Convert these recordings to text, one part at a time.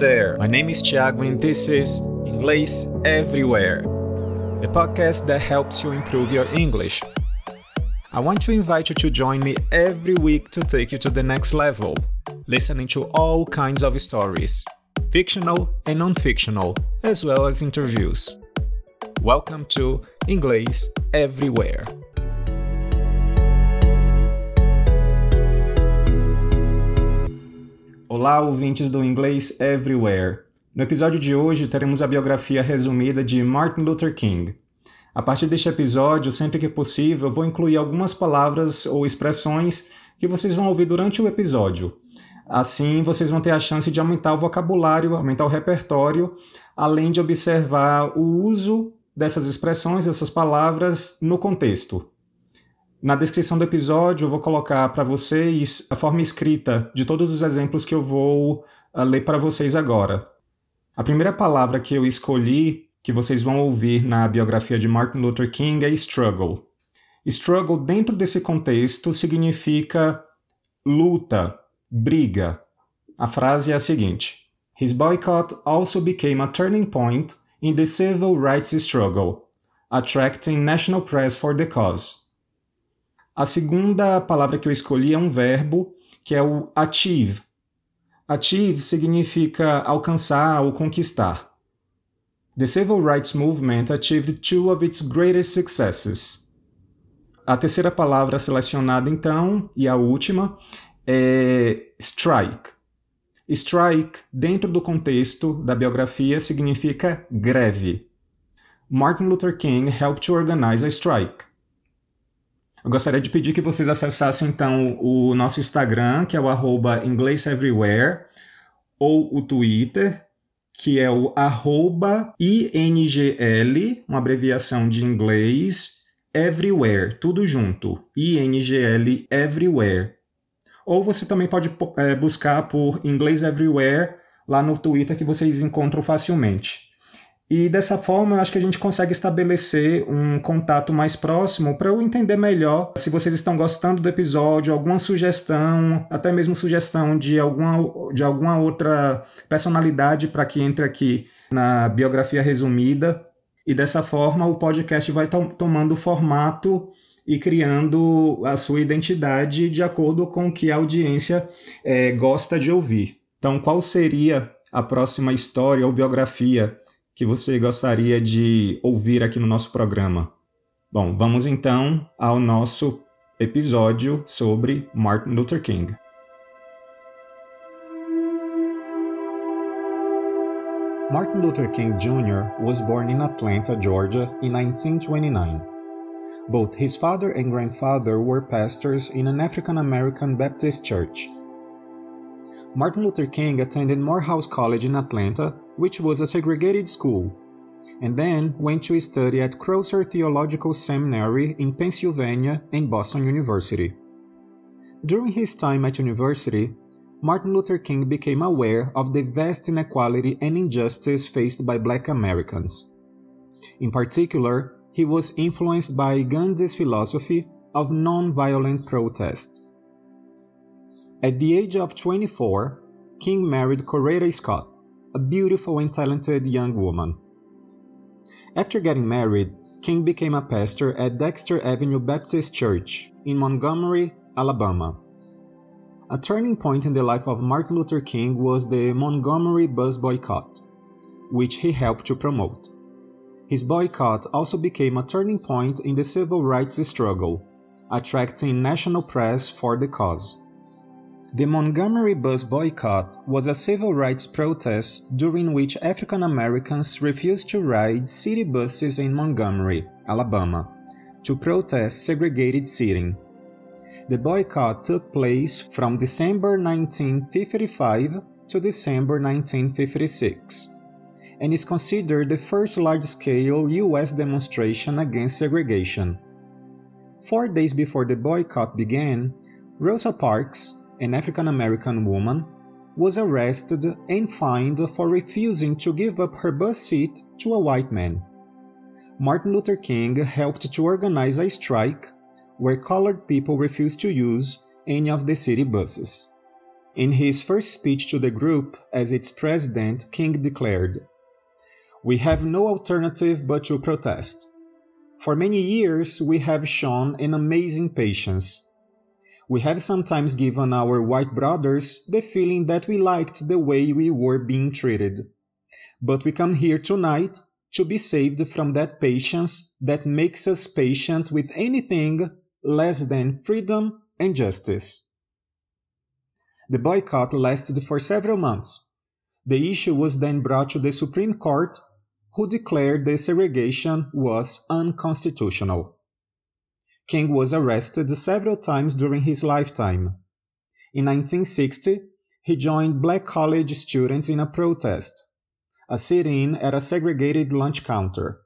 there, my name is Thiago and this is Inglês Everywhere, the podcast that helps you improve your English. I want to invite you to join me every week to take you to the next level, listening to all kinds of stories, fictional and non fictional, as well as interviews. Welcome to Inglês Everywhere. Olá, ouvintes do Inglês Everywhere. No episódio de hoje teremos a biografia resumida de Martin Luther King. A partir deste episódio, sempre que possível, vou incluir algumas palavras ou expressões que vocês vão ouvir durante o episódio. Assim, vocês vão ter a chance de aumentar o vocabulário, aumentar o repertório, além de observar o uso dessas expressões, dessas palavras no contexto. Na descrição do episódio, eu vou colocar para vocês a forma escrita de todos os exemplos que eu vou uh, ler para vocês agora. A primeira palavra que eu escolhi, que vocês vão ouvir na biografia de Martin Luther King, é struggle. Struggle, dentro desse contexto, significa luta, briga. A frase é a seguinte: His boycott also became a turning point in the civil rights struggle, attracting national press for the cause. A segunda palavra que eu escolhi é um verbo que é o achieve. Achieve significa alcançar ou conquistar. The Civil Rights Movement achieved two of its greatest successes. A terceira palavra selecionada, então, e a última, é strike. Strike, dentro do contexto da biografia, significa greve. Martin Luther King helped to organize a strike. Eu gostaria de pedir que vocês acessassem então o nosso Instagram, que é o arroba ou o Twitter, que é o INGL, uma abreviação de inglês, everywhere, tudo junto, INGL everywhere. Ou você também pode é, buscar por inglês everywhere lá no Twitter que vocês encontram facilmente. E dessa forma, eu acho que a gente consegue estabelecer um contato mais próximo para eu entender melhor se vocês estão gostando do episódio, alguma sugestão, até mesmo sugestão de alguma, de alguma outra personalidade para que entre aqui na biografia resumida. E dessa forma, o podcast vai to tomando formato e criando a sua identidade de acordo com o que a audiência é, gosta de ouvir. Então, qual seria a próxima história ou biografia que você gostaria de ouvir aqui no nosso programa? Bom, vamos então ao nosso episódio sobre Martin Luther King. Martin Luther King Jr. was born in Atlanta, Georgia in 1929. Both his father and grandfather were pastors in an African American Baptist church. Martin Luther King attended Morehouse College in Atlanta, which was a segregated school, and then went to study at Crozer Theological Seminary in Pennsylvania and Boston University. During his time at university, Martin Luther King became aware of the vast inequality and injustice faced by black Americans. In particular, he was influenced by Gandhi's philosophy of non-violent protest. At the age of 24, King married Coretta Scott, a beautiful and talented young woman. After getting married, King became a pastor at Dexter Avenue Baptist Church in Montgomery, Alabama. A turning point in the life of Martin Luther King was the Montgomery bus boycott, which he helped to promote. His boycott also became a turning point in the civil rights struggle, attracting national press for the cause. The Montgomery bus boycott was a civil rights protest during which African Americans refused to ride city buses in Montgomery, Alabama, to protest segregated seating. The boycott took place from December 1955 to December 1956 and is considered the first large scale US demonstration against segregation. Four days before the boycott began, Rosa Parks, an African American woman, was arrested and fined for refusing to give up her bus seat to a white man. Martin Luther King helped to organize a strike where colored people refused to use any of the city buses. In his first speech to the group as its president, King declared, We have no alternative but to protest. For many years, we have shown an amazing patience. We have sometimes given our white brothers the feeling that we liked the way we were being treated. But we come here tonight to be saved from that patience that makes us patient with anything less than freedom and justice. The boycott lasted for several months. The issue was then brought to the Supreme Court, who declared the segregation was unconstitutional. King was arrested several times during his lifetime. In 1960, he joined black college students in a protest, a sit in at a segregated lunch counter.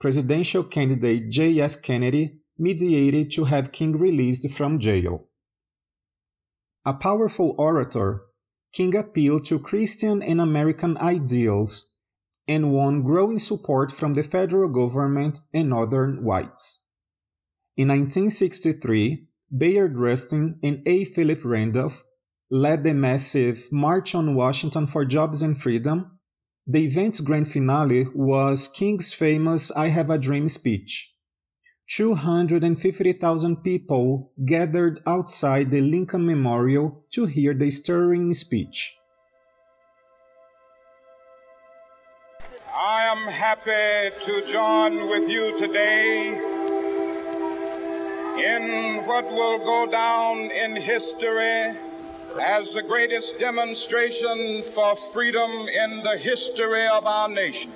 Presidential candidate J.F. Kennedy mediated to have King released from jail. A powerful orator, King appealed to Christian and American ideals and won growing support from the federal government and northern whites. In 1963, Bayard Rustin and A. Philip Randolph led the massive March on Washington for Jobs and Freedom. The event's grand finale was King's famous I Have a Dream speech. 250,000 people gathered outside the Lincoln Memorial to hear the stirring speech. I am happy to join with you today in what will go down in history as the greatest demonstration for freedom in the history of our nation.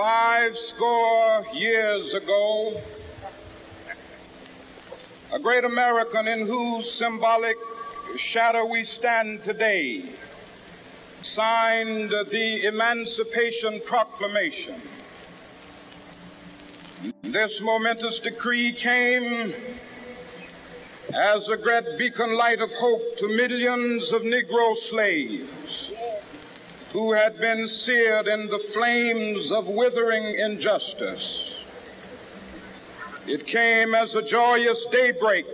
five score years ago, a great American in whose symbolic shadow we stand today signed the Emancipation Proclamation. This momentous decree came as a great beacon light of hope to millions of Negro slaves who had been seared in the flames of withering injustice. It came as a joyous daybreak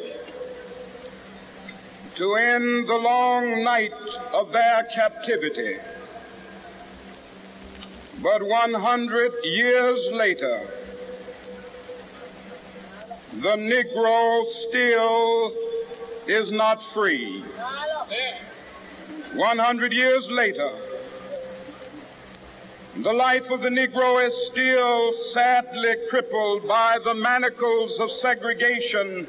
to end the long night of their captivity. But 100 years later, the Negro still is not free. 100 years later, the life of the Negro is still sadly crippled by the manacles of segregation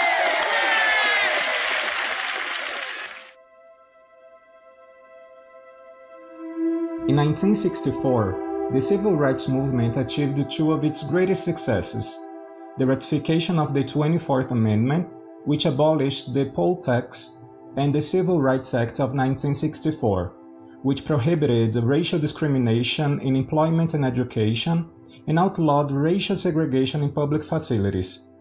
In 1964, the civil rights movement achieved two of its greatest successes the ratification of the 24th Amendment, which abolished the poll tax, and the Civil Rights Act of 1964, which prohibited racial discrimination in employment and education and outlawed racial segregation in public facilities.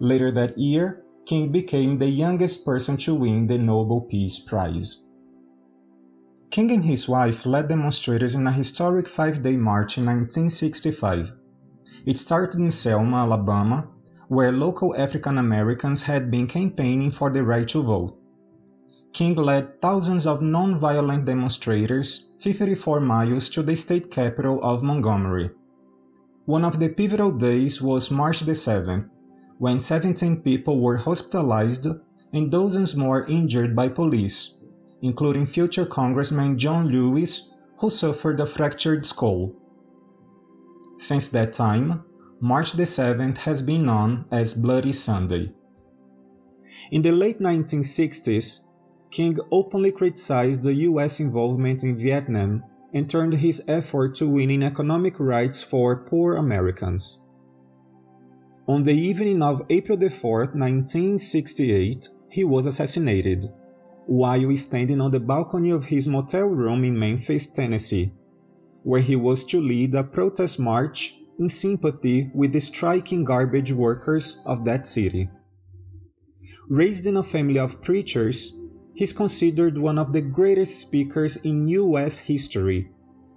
Later that year, King became the youngest person to win the Nobel Peace Prize. King and his wife led demonstrators in a historic five day march in 1965 it started in Selma, Alabama, where local African Americans had been campaigning for the right to vote. King led thousands of non-violent demonstrators 54 miles to the state capital of Montgomery. One of the pivotal days was March the 7th, when 17 people were hospitalized and dozens more injured by police, including future Congressman John Lewis, who suffered a fractured skull. Since that time, March the 7th has been known as Bloody Sunday. In the late 1960s, King openly criticized the US involvement in Vietnam and turned his effort to winning economic rights for poor Americans. On the evening of April 4, 1968, he was assassinated while standing on the balcony of his motel room in Memphis, Tennessee, where he was to lead a protest march in sympathy with the striking garbage workers of that city. Raised in a family of preachers, he's considered one of the greatest speakers in US history,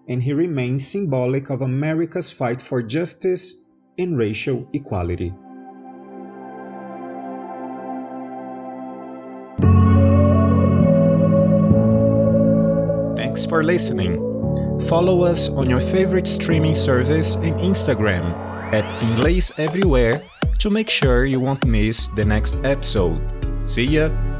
and he remains symbolic of America's fight for justice and racial equality. Thanks for listening. Follow us on your favorite streaming service and Instagram at Inglês Everywhere to make sure you won't miss the next episode. See ya!